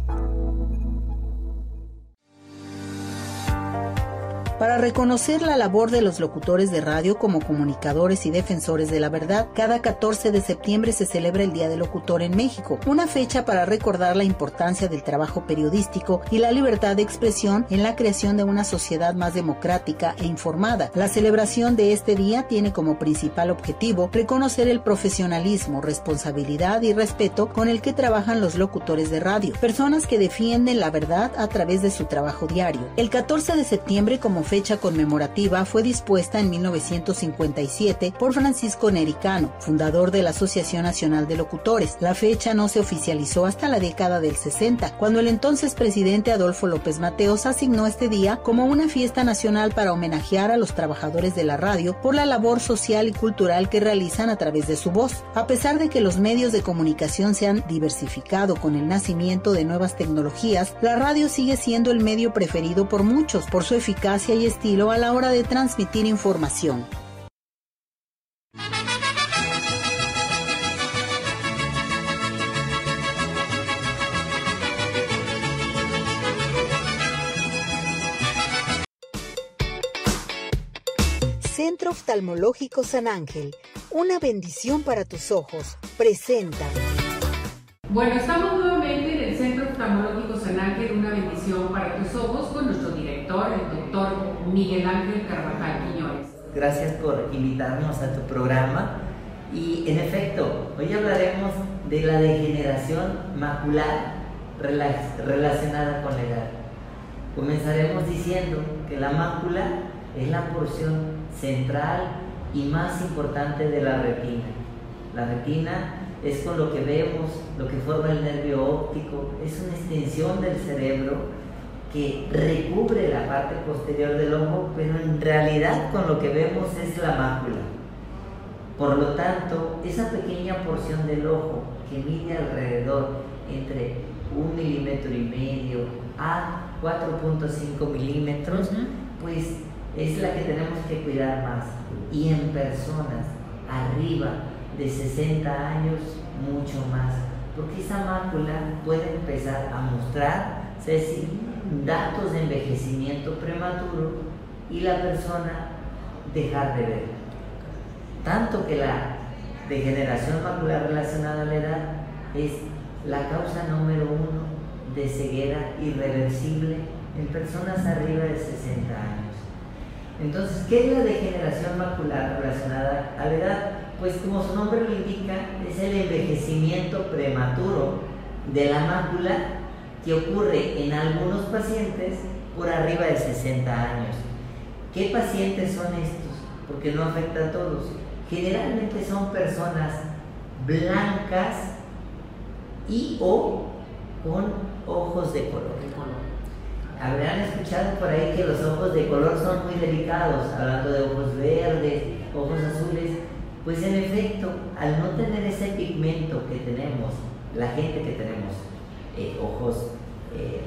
Para reconocer la labor de los locutores de radio como comunicadores y defensores de la verdad, cada 14 de septiembre se celebra el Día del Locutor en México, una fecha para recordar la importancia del trabajo periodístico y la libertad de expresión en la creación de una sociedad más democrática e informada. La celebración de este día tiene como principal objetivo reconocer el profesionalismo, responsabilidad y respeto con el que trabajan los locutores de radio, personas que defienden la verdad a través de su trabajo diario. El 14 de septiembre como fecha conmemorativa fue dispuesta en 1957 por Francisco Nericano, fundador de la Asociación Nacional de Locutores. La fecha no se oficializó hasta la década del 60, cuando el entonces presidente Adolfo López Mateos asignó este día como una fiesta nacional para homenajear a los trabajadores de la radio por la labor social y cultural que realizan a través de su voz. A pesar de que los medios de comunicación se han diversificado con el nacimiento de nuevas tecnologías, la radio sigue siendo el medio preferido por muchos por su eficacia y estilo a la hora de transmitir información. Centro Oftalmológico San Ángel, una bendición para tus ojos, presenta. Bueno, estamos nuevamente en el Centro Oftalmológico San Ángel, una bendición para tus ojos, con nuestro director, el doctor Miguel Ángel Carvajal Quiñones. Gracias por invitarnos a tu programa. Y en efecto, hoy hablaremos de la degeneración macular relacionada con la edad. Comenzaremos diciendo que la mácula es la porción central y más importante de la retina. La retina es con lo que vemos, lo que forma el nervio óptico, es una extensión del cerebro que recubre la parte posterior del ojo, pero en realidad con lo que vemos es la mácula. Por lo tanto, esa pequeña porción del ojo que mide alrededor entre un milímetro y medio a 4.5 milímetros, pues es la que tenemos que cuidar más. Y en personas arriba de 60 años, mucho más. Porque esa mácula puede empezar a mostrar, Ceci, datos de envejecimiento prematuro y la persona dejar de ver. Tanto que la degeneración macular relacionada a la edad es la causa número uno de ceguera irreversible en personas arriba de 60 años. Entonces, ¿qué es la degeneración macular relacionada a la edad? Pues como su nombre lo indica, es el envejecimiento prematuro de la mácula que ocurre en algunos pacientes por arriba de 60 años. ¿Qué pacientes son estos? Porque no afecta a todos. Generalmente son personas blancas y o con ojos de color. Habrán escuchado por ahí que los ojos de color son muy delicados, hablando de ojos verdes, ojos azules. Pues en efecto, al no tener ese pigmento que tenemos, la gente que tenemos eh, ojos eh,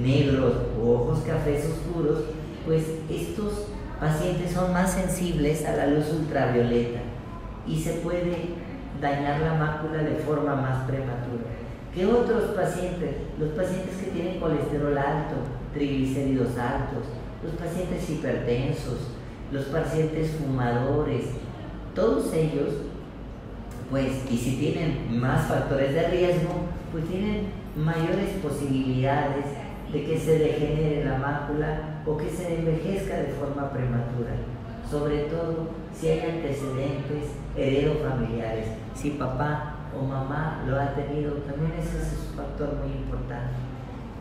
negros o ojos cafés oscuros, pues estos pacientes son más sensibles a la luz ultravioleta y se puede dañar la mácula de forma más prematura. que otros pacientes? Los pacientes que tienen colesterol alto, triglicéridos altos, los pacientes hipertensos, los pacientes fumadores, todos ellos, pues, y si tienen más factores de riesgo, pues tienen mayores posibilidades de que se degenere la mácula o que se envejezca de forma prematura, sobre todo si hay antecedentes heredofamiliares, si papá o mamá lo ha tenido, también ese es un factor muy importante.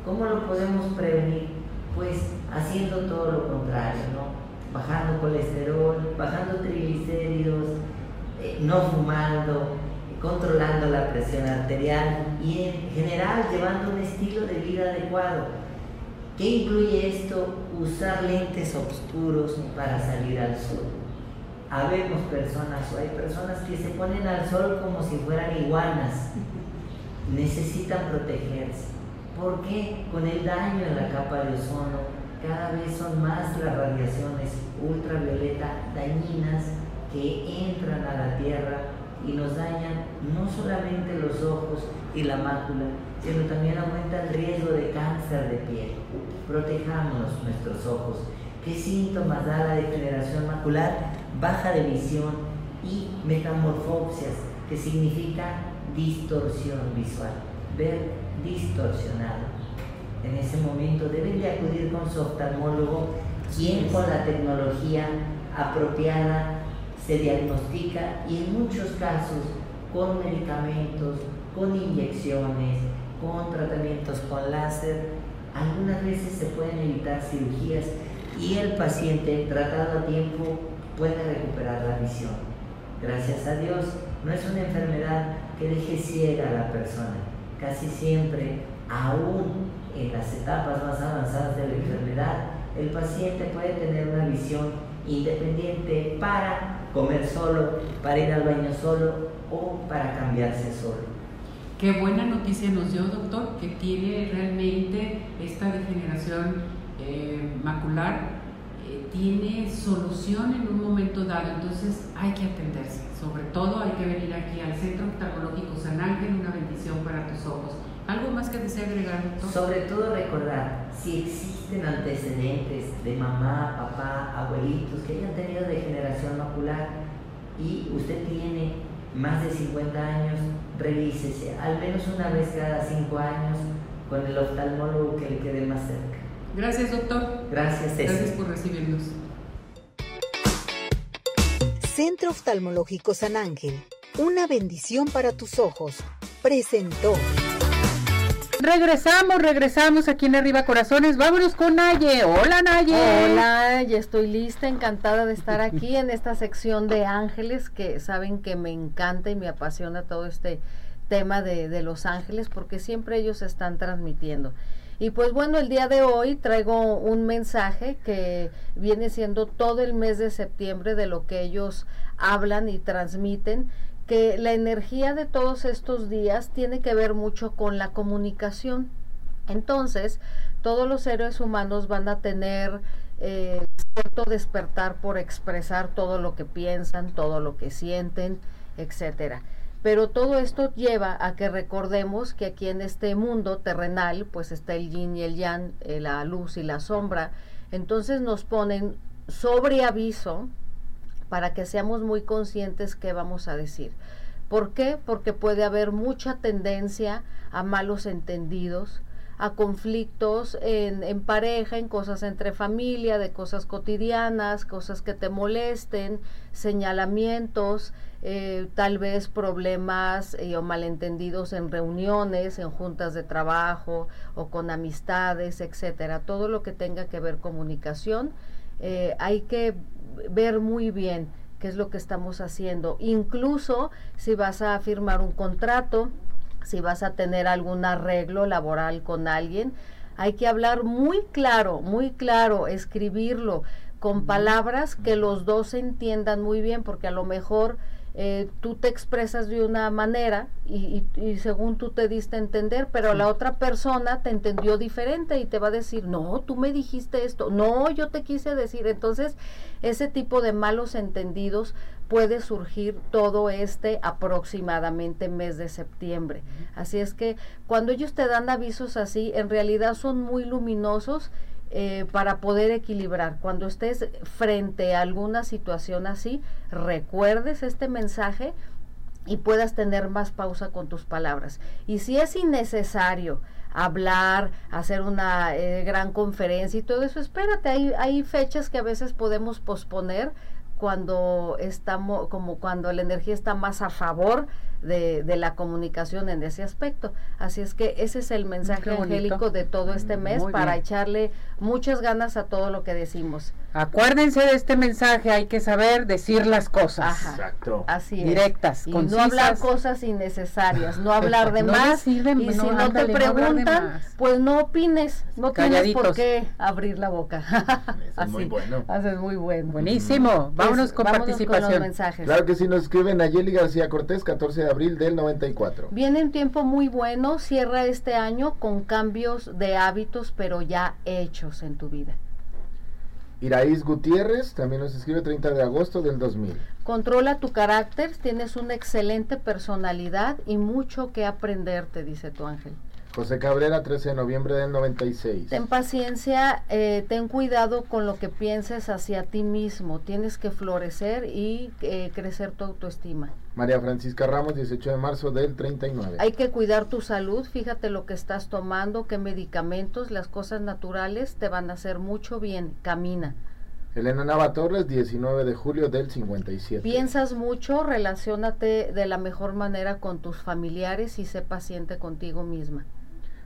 ¿Cómo lo podemos prevenir? Pues haciendo todo lo contrario, ¿no? Bajando colesterol, bajando triglicéridos, eh, no fumando, controlando la presión arterial y en general llevando un estilo de vida adecuado ¿Qué incluye esto? Usar lentes oscuros para salir al sol. Habemos personas o hay personas que se ponen al sol como si fueran iguanas. Necesitan protegerse. ¿Por qué? Con el daño en la capa de ozono, cada vez son más las radiaciones ultravioleta dañinas que entran a la Tierra y nos dañan no solamente los ojos y la mácula, sino también aumenta el riesgo de cáncer de piel. Protejamos nuestros ojos. ¿Qué síntomas da la degeneración macular? Baja de visión y metamorfopsias, que significa distorsión visual, ver distorsionado. En ese momento deben de acudir con su oftalmólogo, quien con la tecnología apropiada se diagnostica y en muchos casos con medicamentos, con inyecciones, con tratamientos con láser, algunas veces se pueden evitar cirugías y el paciente tratado a tiempo puede recuperar la visión. Gracias a Dios, no es una enfermedad que deje ciega a la persona. Casi siempre, aún en las etapas más avanzadas de la enfermedad, el paciente puede tener una visión independiente para comer solo, para ir al baño solo o para cambiarse solo. Qué buena noticia nos dio, doctor, que tiene realmente esta degeneración eh, macular, eh, tiene solución en un momento dado, entonces hay que atenderse. Sobre todo hay que venir aquí al Centro Oftalmológico San Ángel, una bendición para tus ojos. ¿Algo más que desea agregar, doctor? Sobre todo recordar, si existen antecedentes de mamá, papá, abuelitos que hayan tenido degeneración macular y usted tiene más de 50 años, revísese al menos una vez cada 5 años con el oftalmólogo que le quede más cerca. Gracias, doctor. Gracias, Gracias por recibirnos. Centro Oftalmológico San Ángel, una bendición para tus ojos, presentó. Regresamos, regresamos aquí en Arriba Corazones. Vámonos con Naye. Hola Naye. Hola, ya estoy lista, encantada de estar aquí en esta sección de ángeles que saben que me encanta y me apasiona todo este tema de, de los ángeles porque siempre ellos están transmitiendo. Y pues bueno, el día de hoy traigo un mensaje que viene siendo todo el mes de septiembre de lo que ellos hablan y transmiten que la energía de todos estos días tiene que ver mucho con la comunicación. Entonces, todos los seres humanos van a tener eh, cierto despertar por expresar todo lo que piensan, todo lo que sienten, etcétera. Pero todo esto lleva a que recordemos que aquí en este mundo terrenal, pues está el yin y el yang, eh, la luz y la sombra. Entonces nos ponen sobre aviso para que seamos muy conscientes qué vamos a decir. ¿Por qué? Porque puede haber mucha tendencia a malos entendidos, a conflictos en, pareja, en cosas entre familia, de cosas cotidianas, cosas que te molesten, señalamientos, eh, tal vez problemas eh, o malentendidos en reuniones, en juntas de trabajo o con amistades, etcétera. Todo lo que tenga que ver comunicación, eh, hay que ver muy bien qué es lo que estamos haciendo. Incluso si vas a firmar un contrato, si vas a tener algún arreglo laboral con alguien, hay que hablar muy claro, muy claro, escribirlo con palabras que los dos entiendan muy bien, porque a lo mejor eh, tú te expresas de una manera y, y, según tú te diste a entender, pero la otra persona te entendió diferente y te va a decir, no, tú me dijiste esto, no, yo te quise decir. Entonces, ese tipo de malos entendidos puede surgir todo este aproximadamente mes de septiembre. Así es que cuando ellos te dan avisos así, en realidad son muy luminosos eh, para poder equilibrar. Cuando estés frente a alguna situación así, recuerdes este mensaje y puedas tener más pausa con tus palabras. Y si es innecesario hablar, hacer una eh, gran conferencia y todo eso, espérate, hay, hay fechas que a veces podemos posponer cuando estamos, como cuando la energía está más a favor de, de, la comunicación en ese aspecto. Así es que ese es el mensaje angélico de todo este mm, mes para echarle muchas ganas a todo lo que decimos. Acuérdense de este mensaje, hay que saber decir las cosas. Exacto. Así Directas, y no hablar cosas innecesarias, no hablar de más. y si no, te preguntan, pues no opines, no tienes por qué abrir la boca. es muy bueno. Haces muy bueno. Buenísimo. Vámonos con participación. mensajes. Claro que sí, nos escriben a Yeli García Cortés, 14 de abril del 94. Viene un tiempo muy bueno, cierra este año con cambios de hábitos, pero ya hechos en tu vida. Iraís Gutiérrez también nos escribe 30 de agosto del 2000. Controla tu carácter, tienes una excelente personalidad y mucho que aprender, te dice tu ángel. José Cabrera, 13 de noviembre del 96. Ten paciencia, eh, ten cuidado con lo que pienses hacia ti mismo. Tienes que florecer y eh, crecer tu autoestima. María Francisca Ramos, 18 de marzo del 39. Hay que cuidar tu salud, fíjate lo que estás tomando, qué medicamentos, las cosas naturales te van a hacer mucho bien. Camina. Elena Nava Torres, 19 de julio del 57. Piensas mucho, relacionate de la mejor manera con tus familiares y sé paciente contigo misma.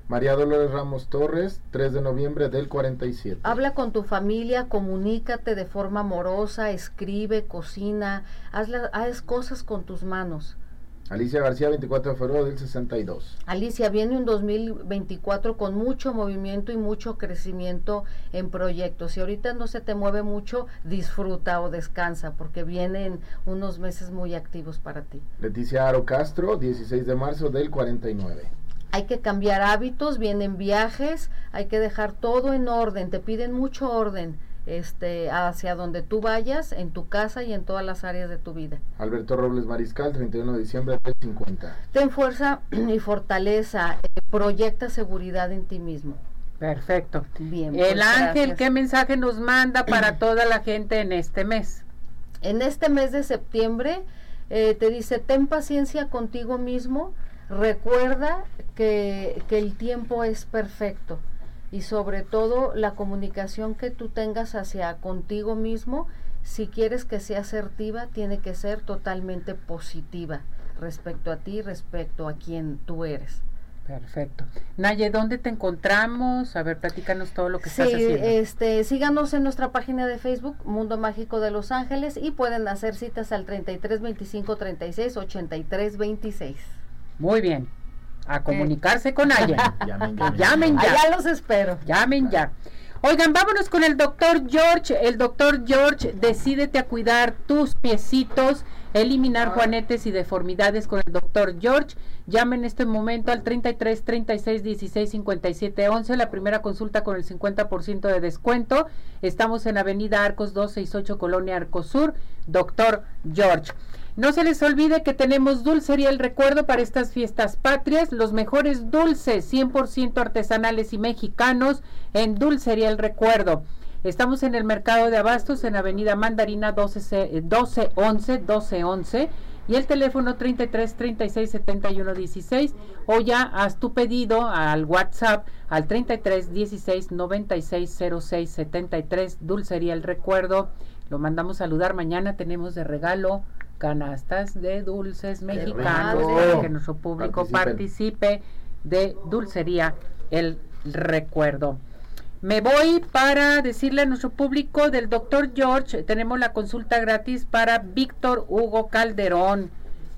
María Dolores Ramos Torres, 3 de noviembre del 47. Habla con tu familia, comunícate de forma amorosa, escribe, cocina, haz, haz cosas con tus manos. Alicia García, 24 de febrero del 62. Alicia, viene un 2024 con mucho movimiento y mucho crecimiento en proyectos. Si ahorita no se te mueve mucho, disfruta o descansa, porque vienen unos meses muy activos para ti. Leticia Aro Castro, 16 de marzo del 49 hay que cambiar hábitos, vienen viajes, hay que dejar todo en orden, te piden mucho orden este, hacia donde tú vayas, en tu casa y en todas las áreas de tu vida. Alberto Robles Mariscal, 31 de diciembre del 50. Ten fuerza y fortaleza, eh, proyecta seguridad en ti mismo. Perfecto. Bien. El pues, ángel, ¿qué mensaje nos manda para toda la gente en este mes? En este mes de septiembre eh, te dice, ten paciencia contigo mismo, Recuerda que, que, el tiempo es perfecto y sobre todo la comunicación que tú tengas hacia contigo mismo, si quieres que sea asertiva, tiene que ser totalmente positiva respecto a ti, respecto a quien tú eres. Perfecto. Naye, ¿dónde te encontramos? A ver, platícanos todo lo que estás haciendo. Este, síganos en nuestra página de Facebook, Mundo Mágico de Los Ángeles, y pueden hacer citas al 33 25 36 83 26. Muy bien. A comunicarse con ella. Llamen ya. Llamen ya. Allá los espero. Llamen ya. Oigan, vámonos con el doctor George. El doctor George, decídete a cuidar tus piecitos, eliminar juanetes y deformidades con el doctor George. Llamen en este momento al 33 36 16 57 11. La primera consulta con el 50% de descuento. Estamos en Avenida Arcos 268, Colonia Arcos Sur. Doctor George. No se les olvide que tenemos Dulcería El Recuerdo para estas fiestas patrias, los mejores dulces 100% artesanales y mexicanos en Dulcería El Recuerdo. Estamos en el mercado de abastos en Avenida Mandarina 12, 1211 1211 y el teléfono 33 36 71 16 o ya haz tu pedido al WhatsApp al 33 16 96 06 73 Dulcería El Recuerdo. Lo mandamos saludar. Mañana tenemos de regalo canastas de dulces mexicanos para que nuestro público participe de Dulcería El Recuerdo. Me voy para decirle a nuestro público del doctor George, tenemos la consulta gratis para Víctor Hugo Calderón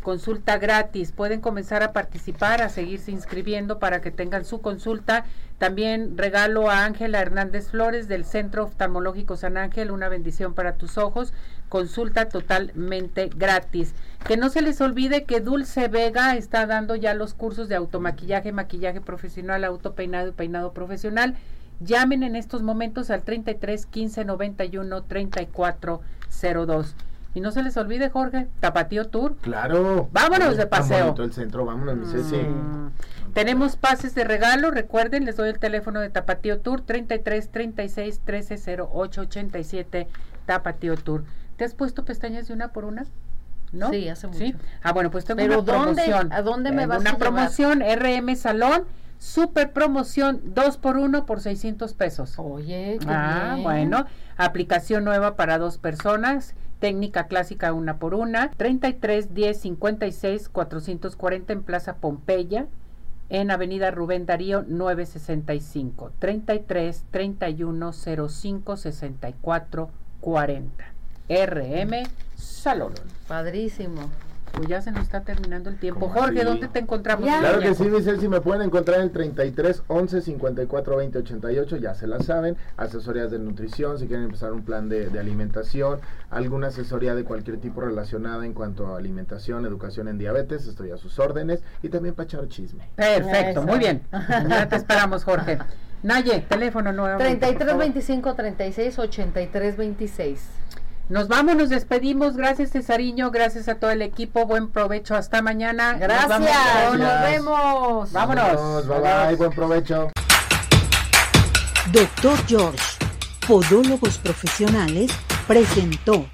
consulta gratis. Pueden comenzar a participar, a seguirse inscribiendo para que tengan su consulta. También regalo a Ángela Hernández Flores del Centro Oftalmológico San Ángel, una bendición para tus ojos. Consulta totalmente gratis. Que no se les olvide que Dulce Vega está dando ya los cursos de automaquillaje, maquillaje profesional, autopeinado y peinado profesional. Llamen en estos momentos al 33 15 91 34 02. Y no se les olvide, Jorge, Tapatío Tour. Claro. Vámonos de paseo. el centro, vámonos, mi Ceci. Mm. Tenemos pases de regalo, recuerden, les doy el teléfono de Tapatío Tour, 33 36 13 08 87 Tapatío Tour. ¿Te has puesto pestañas de una por una? ¿No? Sí, hace mucho. Ah, bueno, pues tengo Pero una ¿dónde, promoción. ¿a dónde me Eh, vas una a llevar? promoción RM Salón, super promoción 2 por 1 por 600 pesos. Oye, qué Ah, bien. bueno, aplicación nueva para dos personas, técnica clásica una por una, 33 10 56 440 en Plaza Pompeya, en Avenida Rubén Darío 965, 33 31 05 64 40. RM Salón. Padrísimo. Pues ya se nos está terminando el tiempo. ¿Cómo Jorge? ¿dónde te encontramos? Ya. Claro que sí, mi Ceci, me pueden encontrar en el 33 11 54 20 88, ya se la saben, asesorías de nutrición, si quieren empezar un plan de, de alimentación, alguna asesoría de cualquier tipo relacionada en cuanto a alimentación, educación en diabetes, estoy a sus órdenes, y también para echar chisme. Perfecto, Eso. muy bien. Ya te esperamos, Jorge. Naye, teléfono nuevo. 33 25 36 83 26. Nos vamos, nos despedimos. Gracias, Cesariño. Gracias a todo el equipo. Buen provecho. Hasta mañana. Nos Gracias, vamos nos vemos. Vámonos. bye bye, Adiós. buen provecho. Doctor George, Podólogos Profesionales, presentó